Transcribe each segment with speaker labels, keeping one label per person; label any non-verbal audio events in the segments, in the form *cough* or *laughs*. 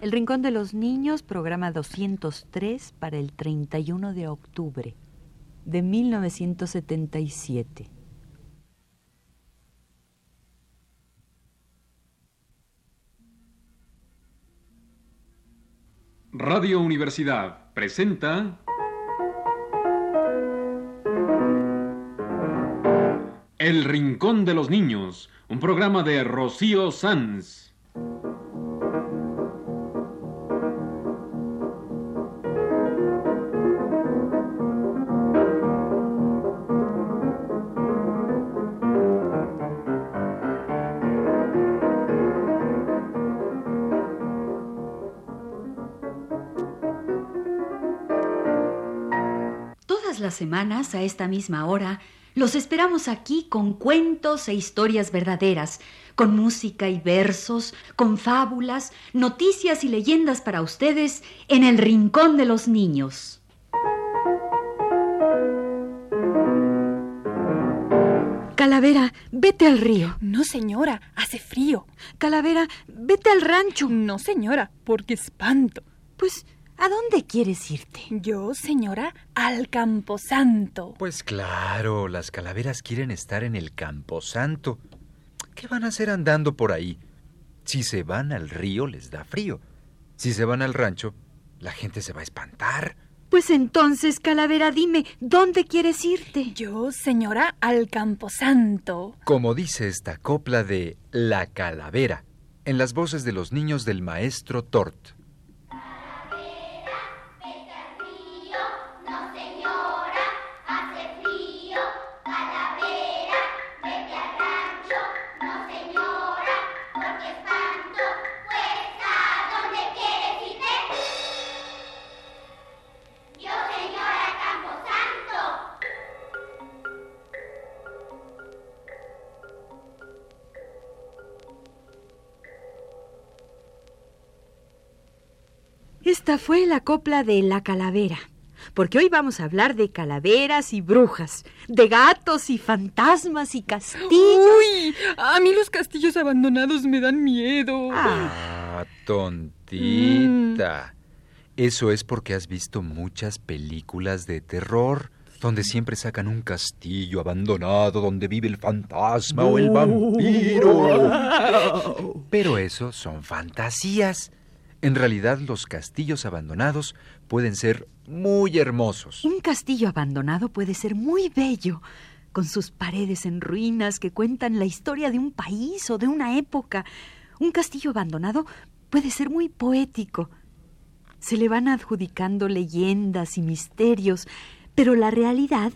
Speaker 1: El Rincón de los Niños, programa 203 para el 31 de octubre de 1977.
Speaker 2: Radio Universidad presenta El Rincón de los Niños, un programa de Rocío Sanz.
Speaker 3: Semanas, a esta misma hora, los esperamos aquí con cuentos e historias verdaderas, con música y versos, con fábulas, noticias y leyendas para ustedes en el Rincón de los Niños.
Speaker 1: Calavera, vete al río.
Speaker 4: No, señora, hace frío.
Speaker 1: Calavera, vete al rancho.
Speaker 4: No, señora, porque espanto.
Speaker 1: Pues, ¿a dónde quieres irte?
Speaker 4: Yo, señora, al Camposanto.
Speaker 5: Pues claro, las calaveras quieren estar en el Camposanto. ¿Qué van a hacer andando por ahí? Si se van al río les da frío. Si se van al rancho, la gente se va a espantar.
Speaker 1: Pues entonces, Calavera, dime, ¿dónde quieres irte?
Speaker 4: Yo, señora, al Camposanto.
Speaker 5: Como dice esta copla de La Calavera, en las voces de los niños del maestro Tort.
Speaker 1: Esta fue la copla de La Calavera, porque hoy vamos a hablar de calaveras y brujas, de gatos y fantasmas y castillos.
Speaker 4: ¡Uy! A mí los castillos abandonados me dan miedo.
Speaker 5: Ah, tontita. Eso es porque has visto muchas películas de terror, donde siempre sacan un castillo abandonado donde vive el fantasma o el vampiro. Pero eso son fantasías. En realidad los castillos abandonados pueden ser muy hermosos.
Speaker 1: Un castillo abandonado puede ser muy bello, con sus paredes en ruinas que cuentan la historia de un país o de una época. Un castillo abandonado puede ser muy poético. Se le van adjudicando leyendas y misterios, pero la realidad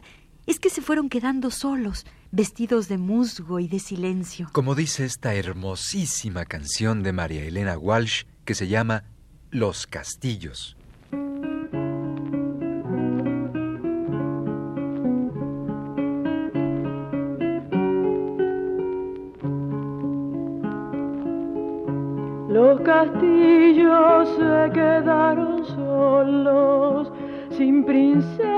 Speaker 1: es que se fueron quedando solos, vestidos de musgo y de silencio.
Speaker 5: Como dice esta hermosísima canción de María Elena Walsh que se llama Los Castillos.
Speaker 6: Los castillos se quedaron solos, sin princesa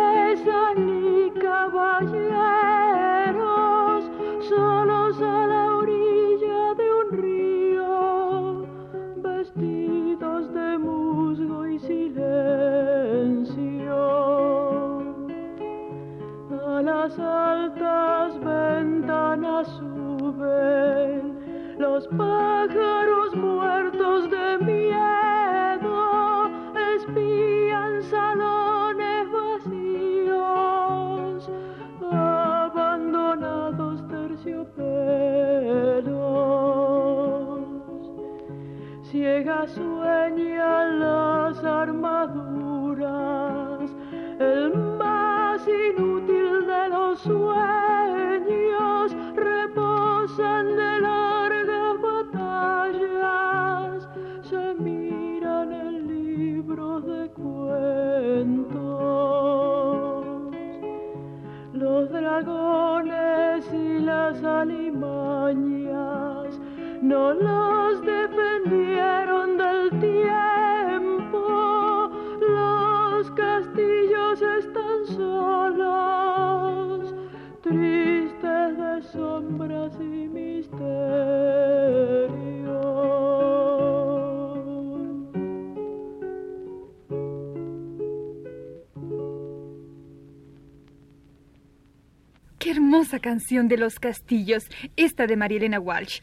Speaker 4: canción de los castillos, esta de Marielena Walsh.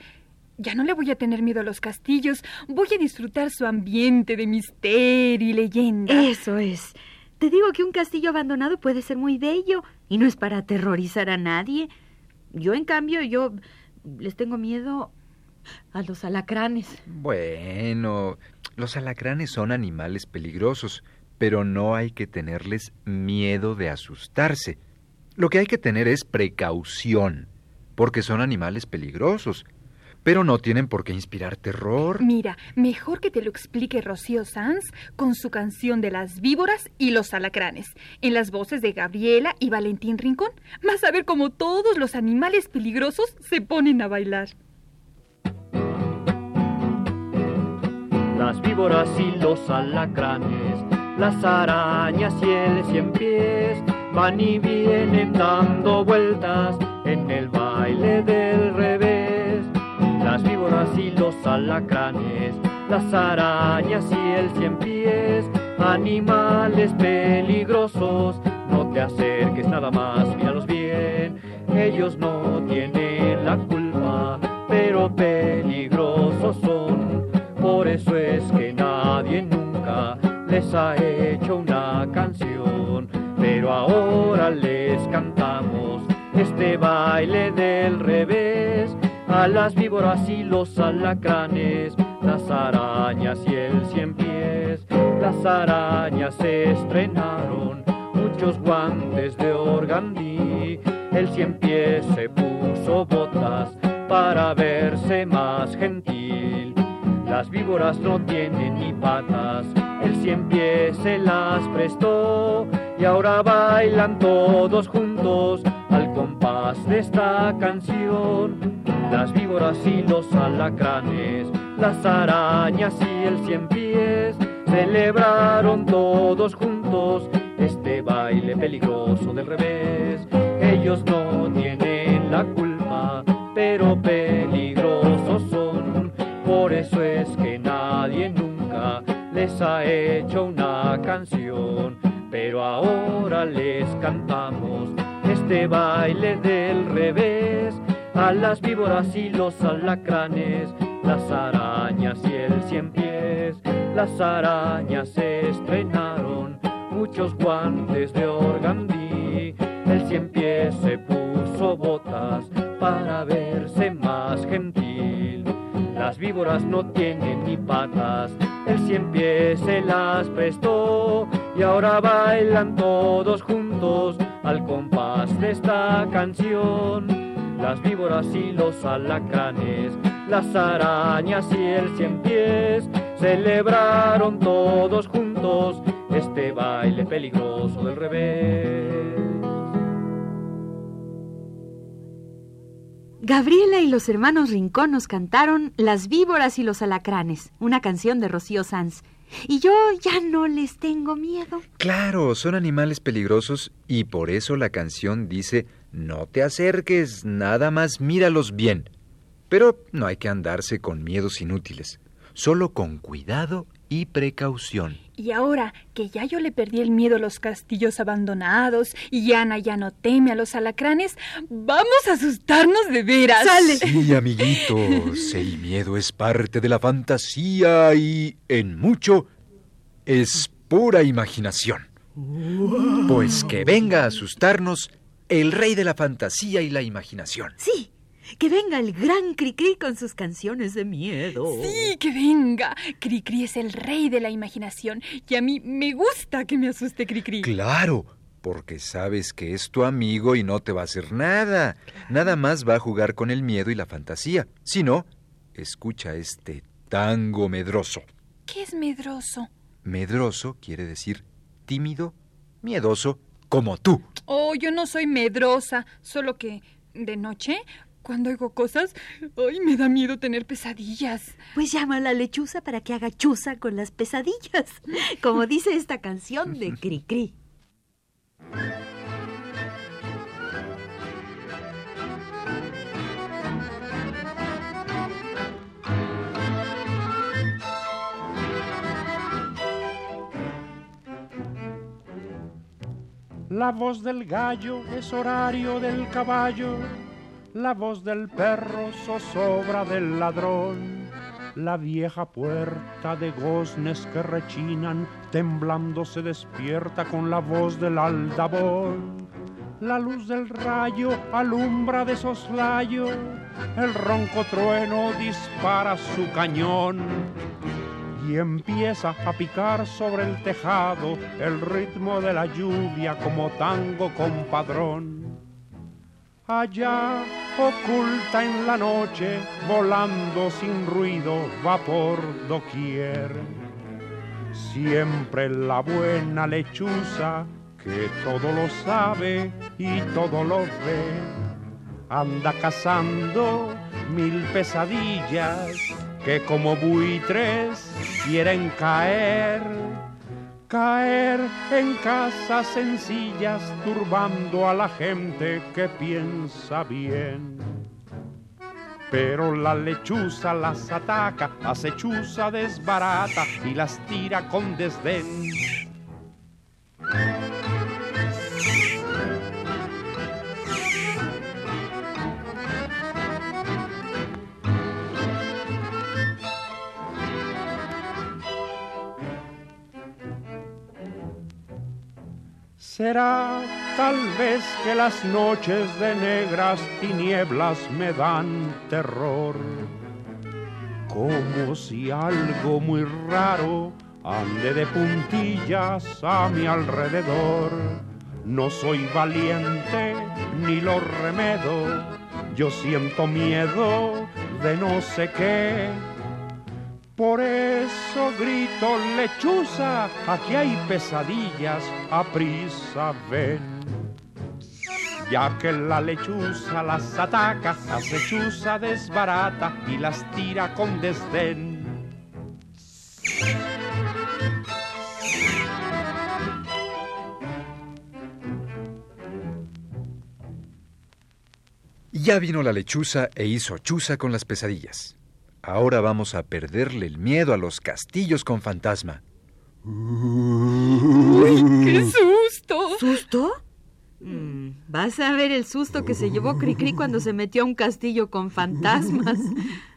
Speaker 4: Ya no le voy a tener miedo a los castillos, voy a disfrutar su ambiente de misterio y leyenda.
Speaker 1: Eso es. Te digo que un castillo abandonado puede ser muy bello y no es para aterrorizar a nadie. Yo, en cambio, yo les tengo miedo a los alacranes.
Speaker 5: Bueno, los alacranes son animales peligrosos, pero no hay que tenerles miedo de asustarse. Lo que hay que tener es precaución, porque son animales peligrosos, pero no tienen por qué inspirar terror.
Speaker 4: Mira, mejor que te lo explique Rocío Sanz con su canción de las víboras y los alacranes, en las voces de Gabriela y Valentín Rincón. Vas a ver cómo todos los animales peligrosos se ponen a bailar.
Speaker 7: Las víboras y los alacranes, las arañas y el cien pies van y vienen dando vueltas en el baile del revés. Las víboras y los alacranes, las arañas y el cien pies, animales peligrosos, no te acerques nada más, míralos bien, ellos no tienen la culpa, pero peligrosos son, por eso es que nadie nunca les ha hecho una canción, pero ahora les cantamos este baile del revés a las víboras y los alacranes, las arañas y el cien pies. Las arañas se estrenaron muchos guantes de organdí. El cien pies se puso botas para verse más gentil. Las víboras no tienen ni patas, el cien pies se las prestó y ahora bailan todos juntos al compás de esta canción. Las víboras y los alacranes, las arañas y el cien pies celebraron todos juntos este baile peligroso del revés. Ellos no tienen la culpa, pero peligrosos son. Por eso es que nadie nunca les ha hecho una canción. Pero ahora les cantamos este baile del revés a las víboras y los alacranes, las arañas y el cien pies. Las arañas se estrenaron muchos guantes de organdí. El cien pies se puso botas para verse más gentil. Las víboras no tienen ni patas, el cien pies se las prestó y ahora bailan todos juntos al compás de esta canción. Las víboras y los alacranes, las arañas y el cien pies celebraron todos juntos este baile peligroso del revés.
Speaker 1: Gabriela y los hermanos Rincón nos cantaron Las víboras y los alacranes, una canción de Rocío Sanz. Y yo ya no les tengo miedo.
Speaker 5: Claro, son animales peligrosos y por eso la canción dice no te acerques, nada más míralos bien. Pero no hay que andarse con miedos inútiles, solo con cuidado y precaución.
Speaker 4: Y ahora que ya yo le perdí el miedo a los castillos abandonados y Ana ya no teme a los alacranes, vamos a asustarnos de veras.
Speaker 1: ¡Sale!
Speaker 5: Sí, amiguitos, *laughs* el miedo es parte de la fantasía y, en mucho, es pura imaginación. Pues que venga a asustarnos el rey de la fantasía y la imaginación.
Speaker 1: Sí, que venga el gran Cricri con sus canciones de miedo.
Speaker 4: Sí, que venga. Cricri es el rey de la imaginación y a mí me gusta que me asuste Cricri.
Speaker 5: Claro, porque sabes que es tu amigo y no te va a hacer nada. Nada más va a jugar con el miedo y la fantasía. Si no, escucha este tango medroso.
Speaker 4: ¿Qué es medroso?
Speaker 5: Medroso quiere decir tímido, miedoso, como tú.
Speaker 4: Oh, yo no soy medrosa, solo que de noche, cuando oigo cosas, ay, me da miedo tener pesadillas.
Speaker 1: Pues llama a la lechuza para que haga chuza con las pesadillas, como dice esta canción de *laughs* Cricri.
Speaker 8: La voz del gallo es horario del caballo, la voz del perro zozobra del ladrón. La vieja puerta de goznes que rechinan, temblando se despierta con la voz del aldabón. La luz del rayo alumbra de soslayo, el ronco trueno dispara su cañón y empieza a picar sobre el tejado el ritmo de la lluvia como tango compadrón. Allá, oculta en la noche, volando sin ruido, va por doquier. Siempre la buena lechuza, que todo lo sabe y todo lo ve, anda cazando mil pesadillas que como buitres quieren caer, caer en casas sencillas, turbando a la gente que piensa bien. Pero la lechuza las ataca, acechuza desbarata y las tira con desdén. Será tal vez que las noches de negras tinieblas me dan terror, como si algo muy raro ande de puntillas a mi alrededor. No soy valiente ni lo remedo, yo siento miedo de no sé qué por eso grito lechuza, aquí hay pesadillas, a ven. Ya que la lechuza las ataca, acechuza desbarata y las tira con desdén.
Speaker 5: Ya vino la lechuza e hizo chuza con las pesadillas. Ahora vamos a perderle el miedo a los castillos con fantasma.
Speaker 4: ¡Qué susto!
Speaker 1: ¿Susto? Mm, vas a ver el susto que se llevó Cricri cuando se metió a un castillo con fantasmas. *laughs*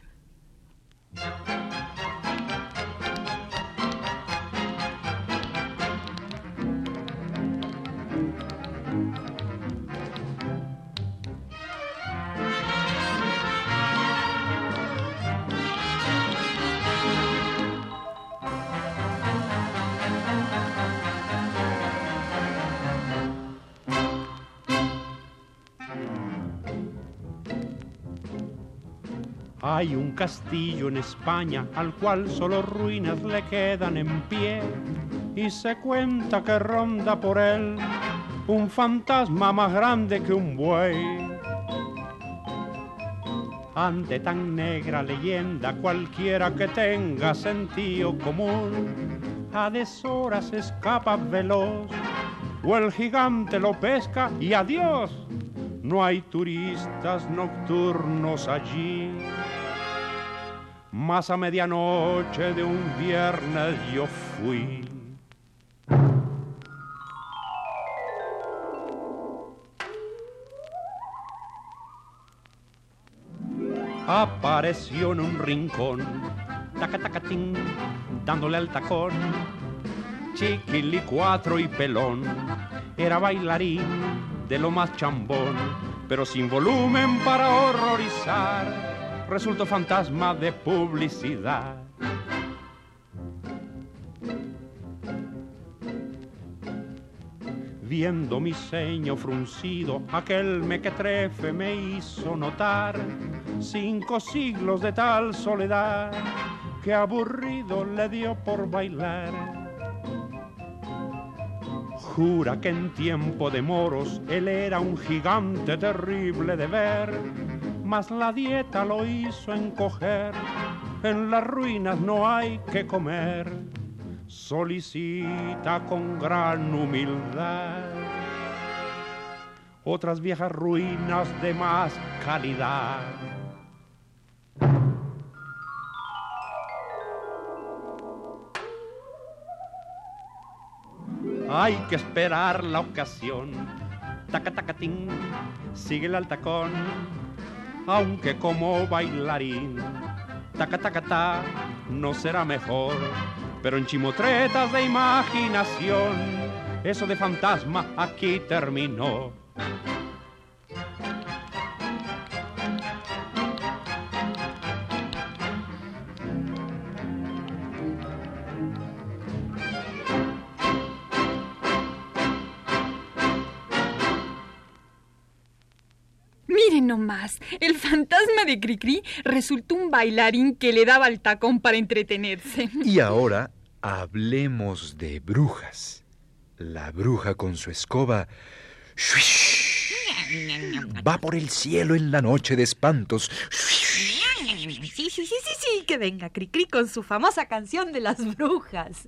Speaker 8: Hay un castillo en España al cual solo ruinas le quedan en pie y se cuenta que ronda por él un fantasma más grande que un buey. Ante tan negra leyenda cualquiera que tenga sentido común a deshoras escapa veloz o el gigante lo pesca y adiós. No hay turistas nocturnos allí. Más a medianoche de un viernes yo fui. Apareció en un rincón, taca dándole al tacón, chiquilicuatro y pelón, era bailarín de lo más chambón, pero sin volumen para horrorizar, resultó fantasma de publicidad. Viendo mi ceño fruncido, aquel mequetrefe me hizo notar cinco siglos de tal soledad que aburrido le dio por bailar. Jura que en tiempo de moros él era un gigante terrible de ver, mas la dieta lo hizo encoger, en las ruinas no hay que comer, solicita con gran humildad otras viejas ruinas de más calidad.
Speaker 9: hay que esperar la ocasión. Taca, taca, tin, sigue el altacón, aunque como bailarín. Taca, taca, ta, no será mejor, pero en chimotretas de imaginación, eso de fantasma aquí terminó.
Speaker 4: Miren nomás, el fantasma de Cricri resultó un bailarín que le daba el tacón para entretenerse.
Speaker 5: Y ahora hablemos de brujas. La bruja con su escoba ¡shuish! va por el cielo en la noche de espantos. ¡shuish!
Speaker 1: Sí, sí, sí, sí, sí, que venga Cricri con su famosa canción de las brujas.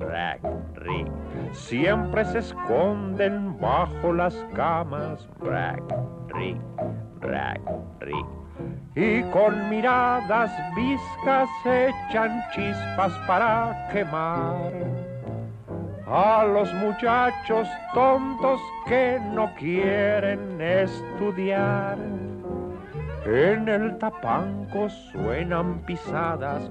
Speaker 9: rick. Siempre se esconden bajo las camas, rack, rick, rick. Y con miradas viscas echan chispas para quemar a los muchachos tontos que no quieren estudiar. En el tapanco suenan pisadas,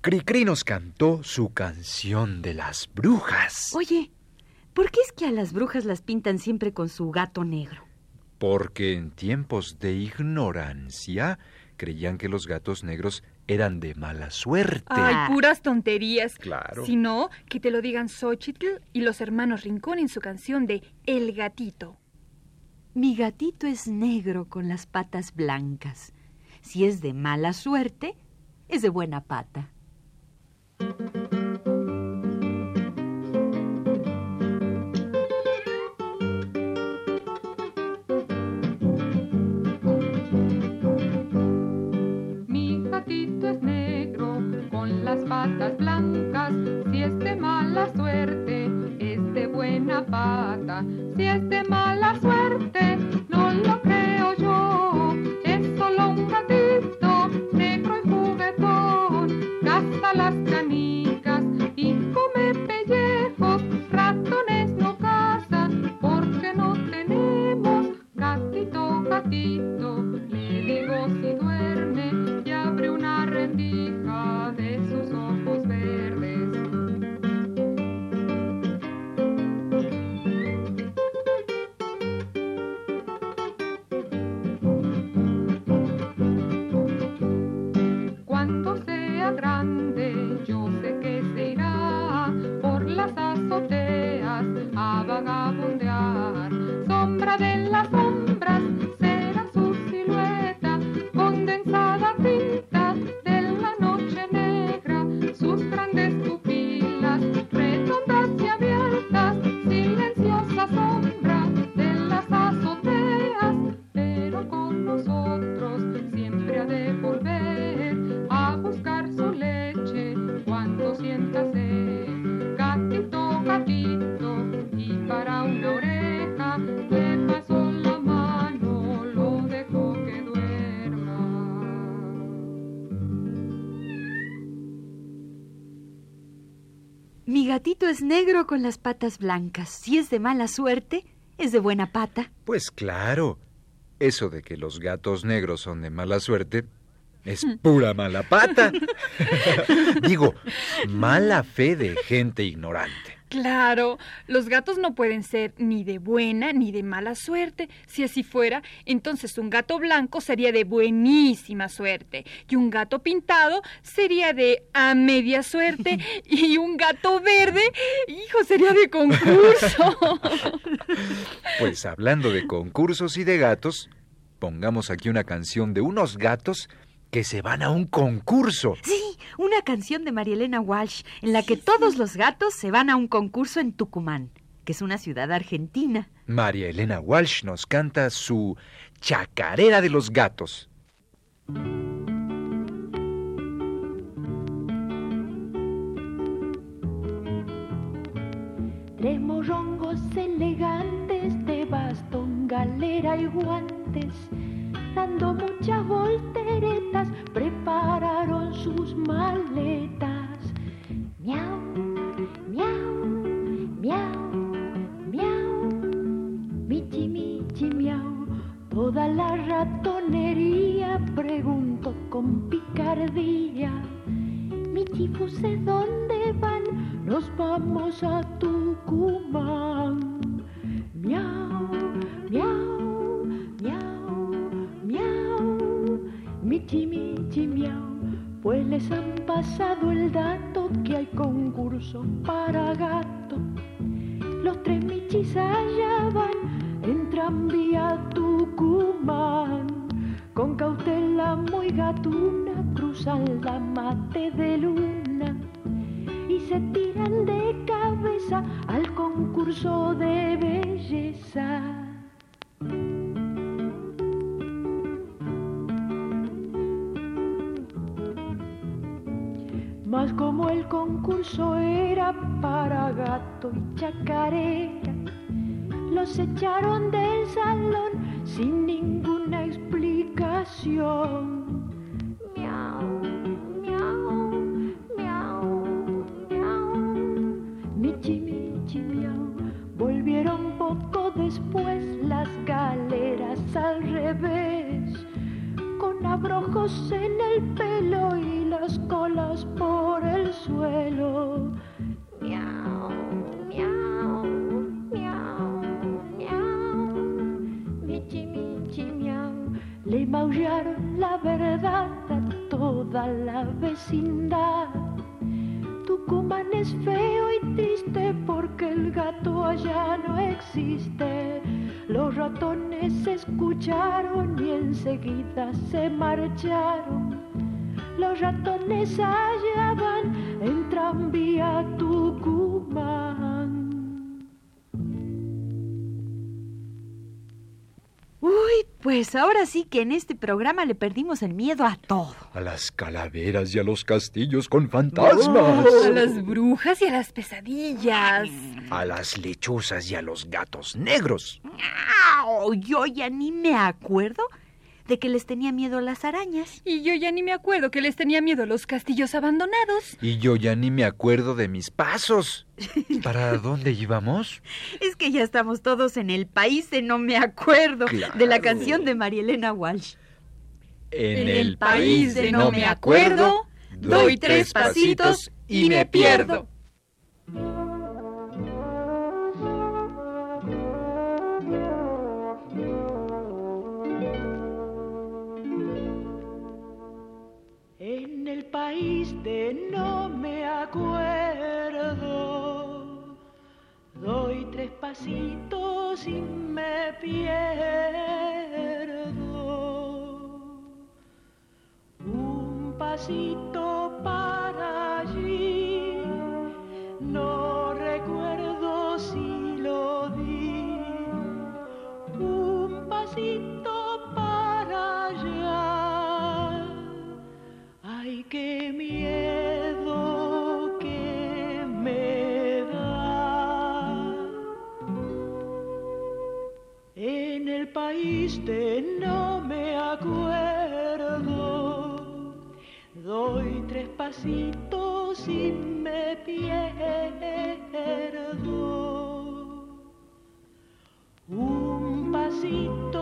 Speaker 5: Cricri nos cantó su canción de las brujas.
Speaker 1: Oye, ¿por qué es que a las brujas las pintan siempre con su gato negro?
Speaker 5: Porque en tiempos de ignorancia creían que los gatos negros eran de mala suerte.
Speaker 4: Ay, puras tonterías.
Speaker 5: Claro.
Speaker 4: Si no, que te lo digan Xochitl y los hermanos Rincón en su canción de El gatito.
Speaker 1: Mi gatito es negro con las patas blancas. Si es de mala suerte, es de buena pata.
Speaker 10: Blancas, si es de mala suerte, es de buena pata, si es de mala suerte, gatito
Speaker 1: es negro con las patas blancas. Si es de mala suerte, es de buena pata.
Speaker 5: Pues claro, eso de que los gatos negros son de mala suerte es pura mala pata. *laughs* *laughs* Digo, mala fe de gente ignorante.
Speaker 4: Claro, los gatos no pueden ser ni de buena ni de mala suerte. Si así fuera, entonces un gato blanco sería de buenísima suerte y un gato pintado sería de a media suerte *laughs* y un gato verde, hijo, sería de concurso. *laughs*
Speaker 5: Pues hablando de concursos y de gatos, pongamos aquí una canción de unos gatos que se van a un concurso.
Speaker 1: Sí, una canción de María Elena Walsh en la que todos los gatos se van a un concurso en Tucumán, que es una ciudad argentina.
Speaker 5: María Elena Walsh nos canta su Chacarera de los Gatos.
Speaker 6: Tres morrongos elegantes de bastón, galera y guantes, dando muchas volteretas, prepararon sus maletas. Miau, miau, miau, miau, michi, michi, miau. Toda la ratonería preguntó con picardía. Michi, ¿dónde van? Nos vamos a Tucumán. Miau. Pues les han pasado el dato que hay concurso para gato. Los tres michis allá van, entran vía Tucumán. Con cautela muy gatuna cruzan la mate de luna y se tiran de cabeza al concurso de belleza. Era para gato y chacarera, los echaron del salón sin ninguna explicación. Se marcharon. Los ratones allá van en tranvía Tucumán.
Speaker 1: Uy, Pues ahora sí que en este programa le perdimos el miedo a todo.
Speaker 5: A las calaveras y a los castillos con fantasmas.
Speaker 4: A las brujas y a las pesadillas.
Speaker 5: A las lechuzas y a los gatos negros.
Speaker 1: Yo ya ni me acuerdo de que les tenía miedo a las arañas.
Speaker 4: Y yo ya ni me acuerdo que les tenía miedo a los castillos abandonados.
Speaker 5: Y yo ya ni me acuerdo de mis pasos. *laughs* ¿Para dónde íbamos?
Speaker 1: Es que ya estamos todos en el país de no me acuerdo de la canción de María Elena Walsh.
Speaker 5: En,
Speaker 4: el país de no me acuerdo, doy tres pasitos y me pierdo.
Speaker 6: País de no me acuerdo, doy tres pasitos y me pierdo. Un pasito de no me acuerdo, doy tres pasitos y me pierdo. Un pasito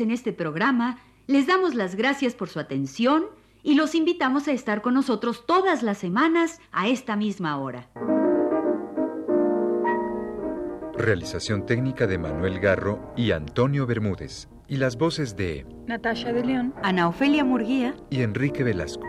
Speaker 3: En este programa les damos las gracias por su atención y los invitamos a estar con nosotros todas las semanas a esta misma hora.
Speaker 5: Realización técnica de Manuel Garro y Antonio Bermúdez. Y las voces de
Speaker 4: Natasha de León.
Speaker 1: Ana Ofelia Murguía.
Speaker 5: y Enrique Velasco.